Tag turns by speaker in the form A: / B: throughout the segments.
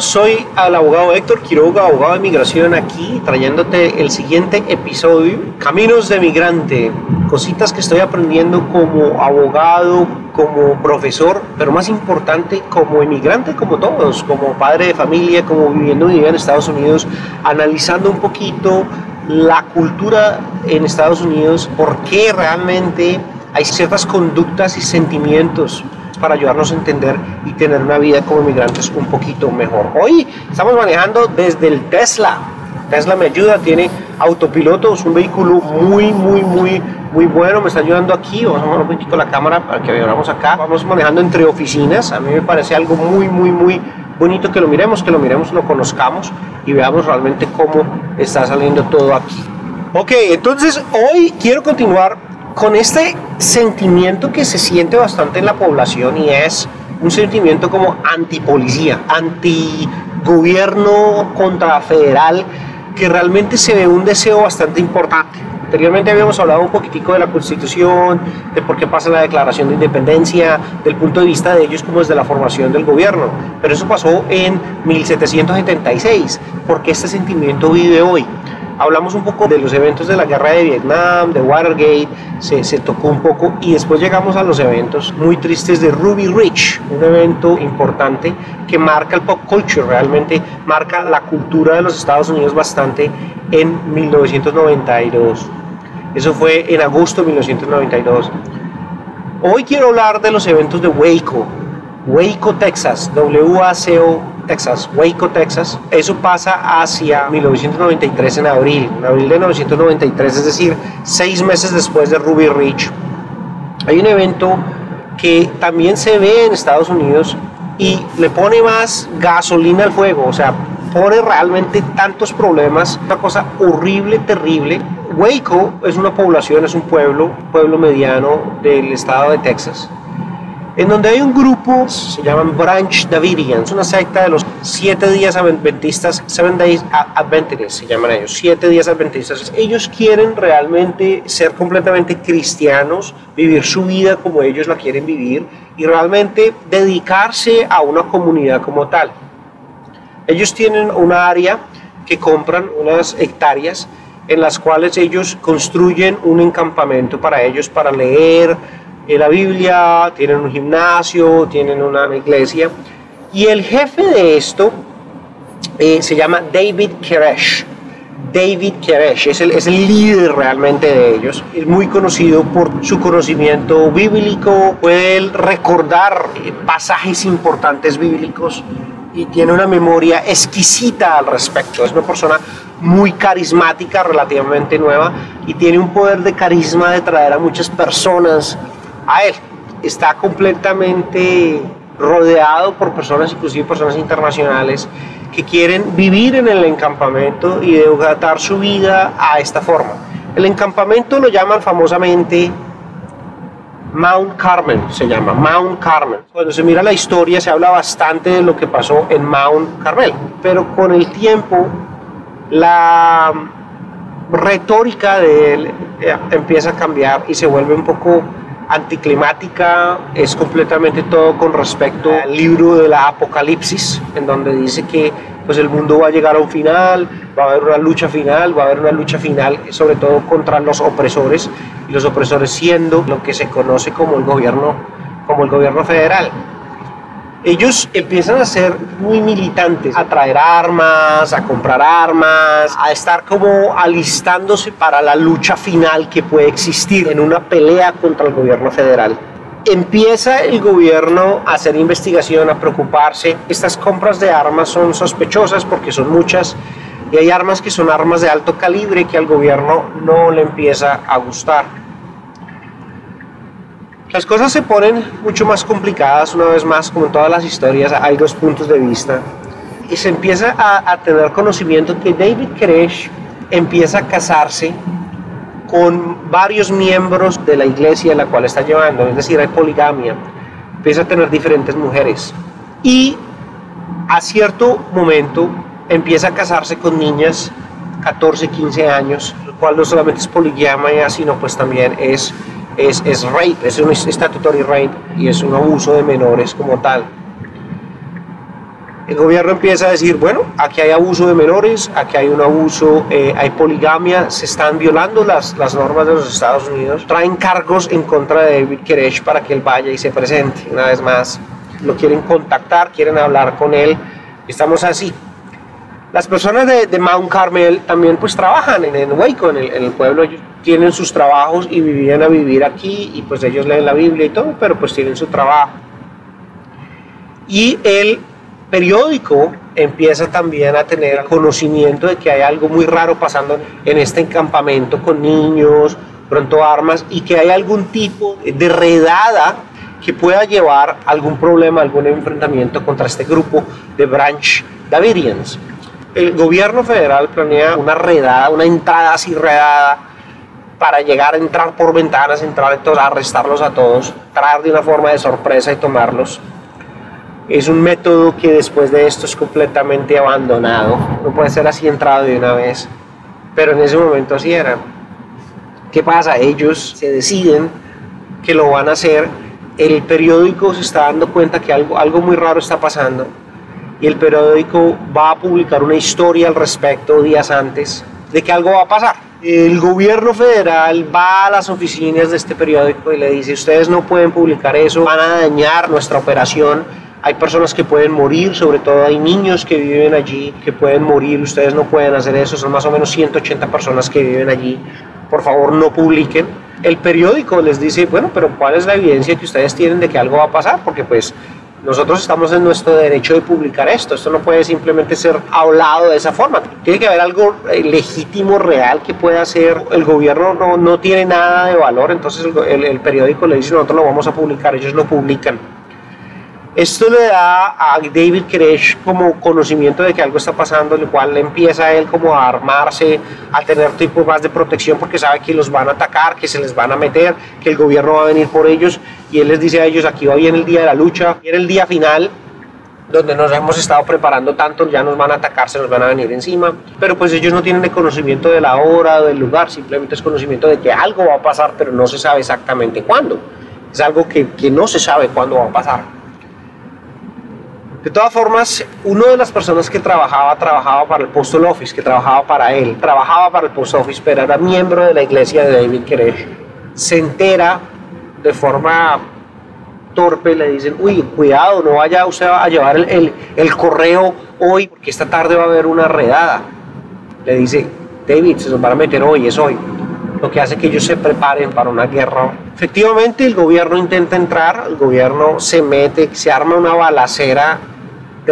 A: soy el abogado Héctor Quiroga, abogado de migración aquí, trayéndote el siguiente episodio, Caminos de Migrante, cositas que estoy aprendiendo como abogado, como profesor, pero más importante como emigrante como todos, como padre de familia, como viviendo y en Estados Unidos, analizando un poquito la cultura en Estados Unidos, por qué realmente hay ciertas conductas y sentimientos para ayudarnos a entender y tener una vida como migrantes un poquito mejor. Hoy estamos manejando desde el Tesla. Tesla me ayuda, tiene autopiloto, es un vehículo muy, muy, muy, muy bueno. Me está ayudando aquí. Vamos a mover un poquito la cámara para que veamos acá. Vamos manejando entre oficinas. A mí me parece algo muy, muy, muy bonito que lo miremos, que lo miremos, lo conozcamos y veamos realmente cómo está saliendo todo aquí. Ok, entonces hoy quiero continuar con este sentimiento que se siente bastante en la población y es un sentimiento como antipolicía, antigobierno contra federal, que realmente se ve un deseo bastante importante. Anteriormente habíamos hablado un poquitico de la Constitución, de por qué pasa la Declaración de Independencia, del punto de vista de ellos como desde la formación del gobierno. Pero eso pasó en 1776, porque este sentimiento vive hoy. Hablamos un poco de los eventos de la guerra de Vietnam, de Watergate, se, tocó un poco y después llegamos a los eventos muy tristes de Ruby Ridge, un evento importante que marca el pop culture, realmente marca la cultura de los Estados Unidos bastante en 1992. Eso fue en agosto de 1992. Hoy quiero hablar de los eventos de Waco, Waco, Texas, W-A-C-O Texas, Waco, Texas. Eso pasa hacia 1993 en abril, en abril de 1993, es decir, seis meses después de Ruby Ridge. Hay un evento que también se ve en Estados Unidos y le pone más gasolina al fuego, o sea, pone realmente tantos problemas, una cosa horrible, terrible. Waco es una población, es un pueblo, pueblo mediano del estado de Texas en donde hay un grupo, se llaman Branch Davidians, una secta de los siete días adventistas, Seven Days Adventists se llaman ellos, siete días adventistas. Ellos quieren realmente ser completamente cristianos, vivir su vida como ellos la quieren vivir y realmente dedicarse a una comunidad como tal. Ellos tienen una área que compran unas hectáreas en las cuales ellos construyen un encampamento para ellos, para leer, la Biblia, tienen un gimnasio, tienen una iglesia. Y el jefe de esto eh, se llama David Keresh. David Keresh es el, es el líder realmente de ellos. Es muy conocido por su conocimiento bíblico, puede recordar eh, pasajes importantes bíblicos y tiene una memoria exquisita al respecto. Es una persona muy carismática, relativamente nueva, y tiene un poder de carisma de traer a muchas personas a él. Está completamente rodeado por personas, inclusive personas internacionales, que quieren vivir en el encampamento y desatar su vida a esta forma. El encampamento lo llaman famosamente Mount Carmel, se llama Mount Carmel. Cuando se mira la historia se habla bastante de lo que pasó en Mount Carmel, pero con el tiempo la retórica de él eh, empieza a cambiar y se vuelve un poco anticlimática, es completamente todo con respecto al libro de la Apocalipsis, en donde dice que pues el mundo va a llegar a un final, va a haber una lucha final, va a haber una lucha final sobre todo contra los opresores y los opresores siendo lo que se conoce como el gobierno como el gobierno federal ellos empiezan a ser muy militantes, a traer armas, a comprar armas, a estar como alistándose para la lucha final que puede existir en una pelea contra el gobierno federal. Empieza el gobierno a hacer investigación, a preocuparse. Estas compras de armas son sospechosas porque son muchas y hay armas que son armas de alto calibre que al gobierno no le empieza a gustar. Las cosas se ponen mucho más complicadas una vez más, como en todas las historias, hay dos puntos de vista. Y se empieza a, tener conocimiento que David Koresh empieza a casarse con varios miembros de la iglesia en la cual está llevando, es decir, hay poligamia, empieza a tener diferentes mujeres. Y a cierto momento empieza a casarse con niñas 14, 15 años, lo cual no solamente es poligamia, sino pues también es es, es rape, es un statutory rape y es un abuso de menores como tal. el gobierno empieza a decir, bueno, aquí hay abuso de menores, aquí hay un abuso, eh, hay poligamia, se están violando las, las normas de los Estados Unidos, traen cargos en contra de David Koresh para que él vaya y se presente. Una vez más, lo quieren contactar, quieren hablar con él, estamos así. Las personas de, de Mount Carmel también pues trabajan en, el Waco, en el, en el pueblo, ellos tienen sus trabajos y vivían a vivir aquí y pues ellos leen la Biblia y todo, pero pues tienen su trabajo. Y el periódico empieza también a tener conocimiento de que hay algo muy raro pasando en este encampamento con niños, pronto armas, y que hay algún tipo de redada que pueda llevar algún problema, algún enfrentamiento contra este grupo de Branch Davidians. El gobierno federal planea una redada, una entrada así redada para llegar a entrar por ventanas, entrar a arrestarlos a todos, traer de una forma de sorpresa y tomarlos es un método que después de esto es completamente abandonado. No puede ser así entrado de una vez. Pero en ese momento así era. ¿Qué pasa? Ellos se deciden que lo van a hacer. El periódico se está dando cuenta que algo, algo muy raro está pasando. Y el periódico va a publicar una historia al respecto días antes de que algo va a pasar. El gobierno federal va a las oficinas de este periódico y le dice, ustedes no pueden publicar eso, van a dañar nuestra operación hay personas que pueden morir, sobre todo hay niños que viven allí que pueden morir, ustedes no pueden hacer eso, son más o menos 180 personas que viven allí, por favor no publiquen. El periódico les dice, bueno, pero ¿cuál es la evidencia que ustedes tienen de que algo va a pasar? Porque pues nosotros estamos en nuestro derecho de publicar esto, esto no puede simplemente ser hablado de esa forma, tiene que haber algo eh, legítimo, real que pueda hacer, el gobierno no, no tiene nada de valor, entonces el, el periódico le dice nosotros lo vamos a publicar, ellos no publican. Esto le da a David Koresh como conocimiento de que algo está pasando, el cual empieza él como a armarse, a tener tipo más de protección porque sabe que los van a atacar, que se les van a meter, que el gobierno va a venir por ellos y él les dice a ellos aquí va bien el día de la lucha, viene el día final donde nos hemos estado preparando tanto, ya nos van a atacar, se nos van a venir encima, pero pues ellos no tienen el conocimiento de la hora, del lugar, simplemente es conocimiento de que algo va a pasar, pero no se sabe exactamente cuándo. Es algo que, que no se sabe cuándo va a pasar. De todas formas, una de las personas que trabajaba, trabajaba para el Postal Office, que trabajaba para él, trabajaba para el Post Office, pero era miembro de la iglesia de David Koresh, se entera de forma torpe, le dicen, uy, cuidado, no vaya usted a llevar el, el, correo hoy, porque esta tarde va a haber una redada. Le dice, David, se nos van a meter hoy, es hoy lo que hace que ellos se preparen para una guerra. Efectivamente, el gobierno intenta entrar, el gobierno se mete, se arma una balacera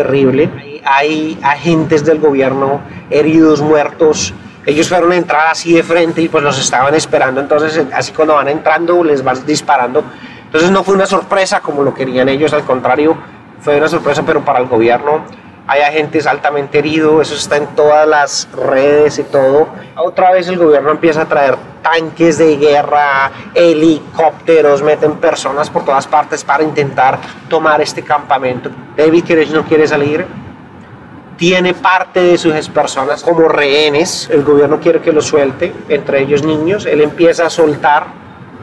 A: terrible. Hay, agentes del gobierno heridos, muertos. Ellos fueron a entrar así de frente y pues los estaban esperando. Entonces, así cuando van entrando, les van disparando. Entonces, no fue una sorpresa como lo querían ellos, al contrario, fue una sorpresa, pero para el gobierno hay agentes altamente heridos, eso está en todas las redes y todo. Otra vez el gobierno empieza a traer tanques de guerra, helicópteros, meten personas por todas partes para intentar tomar este campamento. David Koresh no quiere salir, tiene parte de sus personas como rehenes, el gobierno quiere que lo suelte, entre ellos niños, él empieza a soltar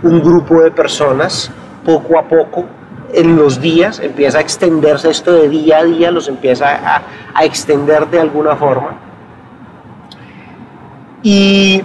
A: un grupo de personas poco a poco en los días, empieza a extenderse esto de día a día, los empieza a, a extender de alguna forma. Y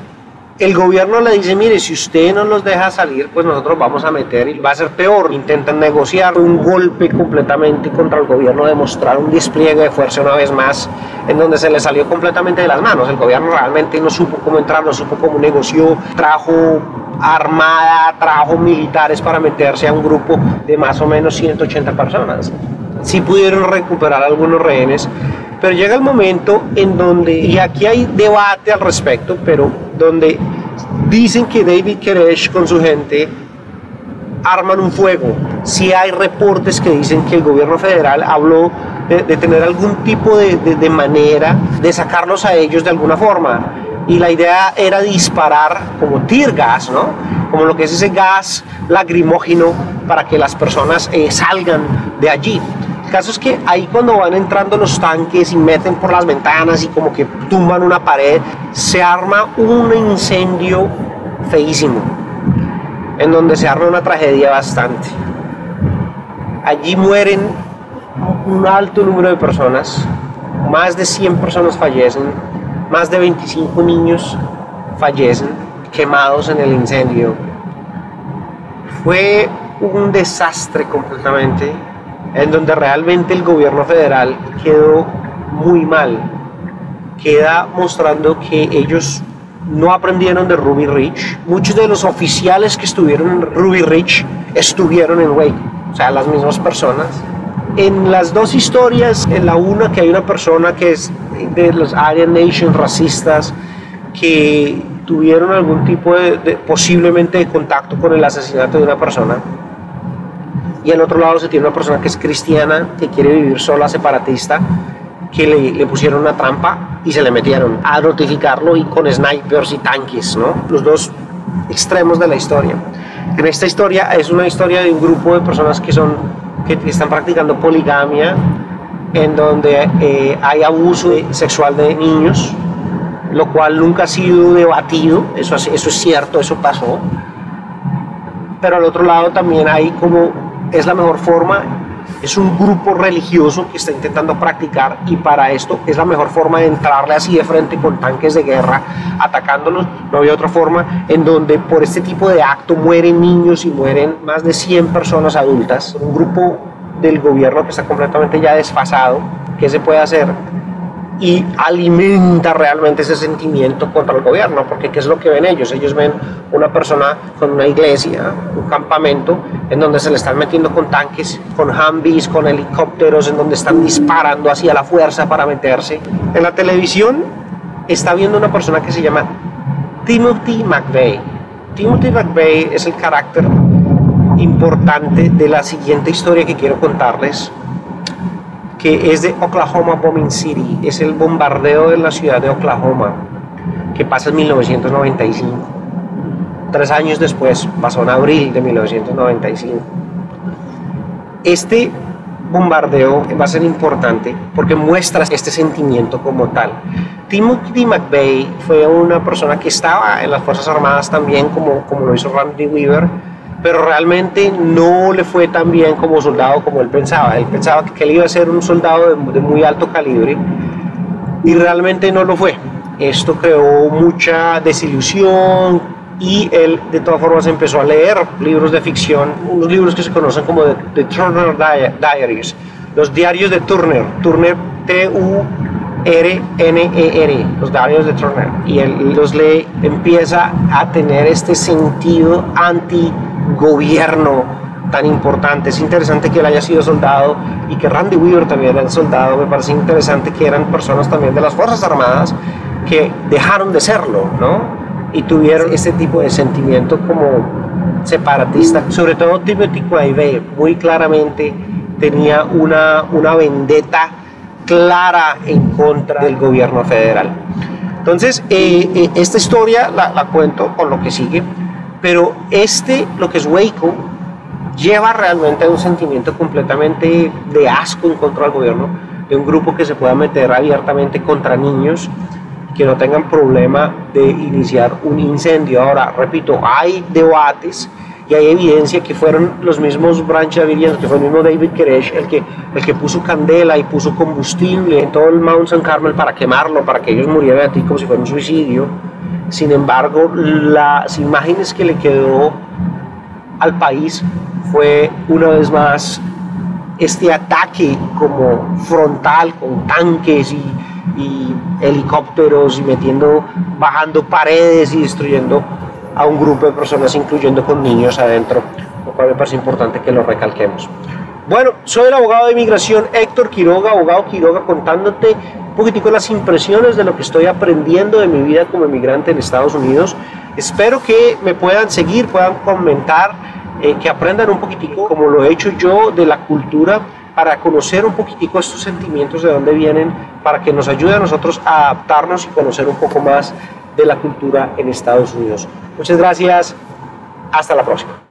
A: el gobierno le dice, mire, si usted no los deja salir, pues nosotros vamos a meter y va a ser peor. Intentan negociar un golpe completamente contra el gobierno, demostrar un despliegue de fuerza una vez más, en donde se le salió completamente de las manos. El gobierno realmente no supo cómo entrar, no supo cómo negoció, trajo armada, trajo militares para meterse a un grupo de más o menos 180 personas. Sí pudieron recuperar algunos rehenes, pero llega el momento en donde, y aquí hay debate al respecto, pero donde dicen que David Koresh con su gente arman un fuego. Si hay reportes que dicen que el gobierno federal habló de, tener algún tipo de, de, manera de sacarlos a ellos de alguna forma. Y la idea era disparar como tear gas, ¿no? Como lo que es ese gas lacrimógeno para que las personas eh, salgan de allí. El caso es que ahí cuando van entrando los tanques y meten por las ventanas y como que tumban una pared, se arma un incendio feísimo, en donde se arma una tragedia bastante. Allí mueren un alto número de personas, más de 100 personas fallecen, más de 25 niños fallecen quemados en el incendio. Fue un desastre completamente, en donde realmente el gobierno federal quedó muy mal. Queda mostrando que ellos no aprendieron de Ruby Ridge. Muchos de los oficiales que estuvieron en Ruby Ridge estuvieron en Wake, o sea, las mismas personas. En las dos historias, en la una que hay una persona que es de los Aryan Nation racistas que tuvieron algún tipo de, posiblemente de contacto con el asesinato de una persona y al otro lado se tiene una persona que es cristiana que quiere vivir sola separatista que le, le, pusieron una trampa y se le metieron a notificarlo y con snipers y tanques, ¿no? Los dos extremos de la historia. En esta historia es una historia de un grupo de personas que son que están practicando poligamia, en donde eh, hay abuso sexual de niños, lo cual nunca ha sido debatido, eso, eso es cierto, eso pasó. Pero al otro lado también hay como, es la mejor forma es un grupo religioso que está intentando practicar y para esto es la mejor forma de entrarle así de frente con tanques de guerra, atacándolos. No había otra forma en donde por este tipo de acto mueren niños y mueren más de 100 personas adultas. Un grupo del gobierno que está completamente ya desfasado. ¿Qué se puede hacer? Y alimenta realmente ese sentimiento contra el gobierno, porque ¿qué es lo que ven ellos? Ellos ven una persona con una iglesia, un campamento, en donde se le están metiendo con tanques, con Humvees, con helicópteros, en donde están disparando hacia la fuerza para meterse. En la televisión está viendo una persona que se llama Timothy McVeigh. Timothy McVeigh es el carácter importante de la siguiente historia que quiero contarles que es de Oklahoma Bombing City, es el bombardeo de la ciudad de Oklahoma, que pasa en 1995. Tres años después, pasó en abril de 1995. Este bombardeo va a ser importante porque muestra este sentimiento como tal. Timothy McVeigh fue una persona que estaba en las Fuerzas Armadas también, como, como lo hizo Randy Weaver, pero realmente no le fue tan bien como soldado como él pensaba. Él pensaba que él iba a ser un soldado de, muy alto calibre y realmente no lo fue. Esto creó mucha desilusión y él de todas formas empezó a leer libros de ficción, unos libros que se conocen como The, Turner Diaries, los diarios de Turner, Turner T-U-R-N-E-R, e los diarios de Turner. Y él los lee, empieza a tener este sentido anti gobierno tan importante. Es interesante que él haya sido soldado y que Randy Weaver también era soldado. Me parece interesante que eran personas también de las Fuerzas Armadas que dejaron de serlo, ¿no? Y tuvieron ese tipo de sentimiento como separatista. Sobre todo Timothy McVeigh muy claramente tenía una, una vendetta clara en contra del gobierno federal. Entonces, eh, eh, esta historia la, la cuento con lo que sigue. Pero este, lo que es Waco, lleva realmente a un sentimiento completamente de asco en contra del gobierno, de un grupo que se pueda meter abiertamente contra niños, que no tengan problema de iniciar un incendio. Ahora, repito, hay debates y hay evidencia que fueron los mismos Branch que fue el mismo David Koresh el que, el que puso candela y puso combustible en todo el Mount San Carmel para quemarlo, para que ellos murieran a ti como si fuera un suicidio sin embargo, las imágenes que le quedó al país fue una vez más este ataque como frontal con tanques y, helicópteros y metiendo, bajando paredes y destruyendo a un grupo de personas, incluyendo con niños adentro, lo cual me parece importante que lo recalquemos. Bueno, soy el abogado de inmigración Héctor Quiroga, abogado Quiroga, contándote un poquitico las impresiones de lo que estoy aprendiendo de mi vida como emigrante en Estados Unidos. Espero que me puedan seguir, puedan comentar, eh, que aprendan un poquitico, como lo he hecho yo, de la cultura para conocer un poquitico estos sentimientos de dónde vienen, para que nos ayude a nosotros a adaptarnos y conocer un poco más de la cultura en Estados Unidos. Muchas gracias, hasta la próxima.